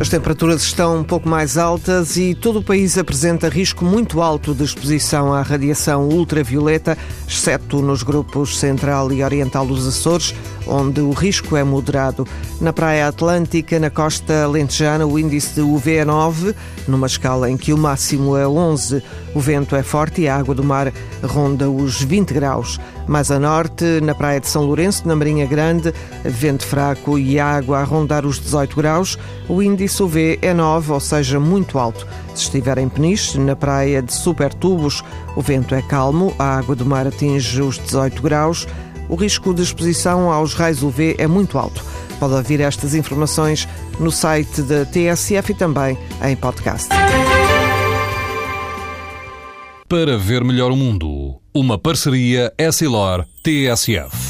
As temperaturas estão um pouco mais altas e todo o país apresenta risco muito alto de exposição à radiação ultravioleta, exceto nos grupos central e oriental dos Açores, onde o risco é moderado. Na Praia Atlântica, na costa lentejana, o índice de UV é 9, numa escala em que o máximo é 11. O vento é forte e a água do mar ronda os 20 graus. Mais a norte, na Praia de São Lourenço, na Marinha Grande, vento fraco e água a rondar os 18 graus. O índice UV é 9, ou seja, muito alto. Se estiver em Peniche, na praia de Supertubos, o vento é calmo, a água do mar atinge os 18 graus. O risco de exposição aos raios UV é muito alto. Pode ouvir estas informações no site da TSF e também em podcast. Para ver melhor o mundo, uma parceria Essilor-TSF.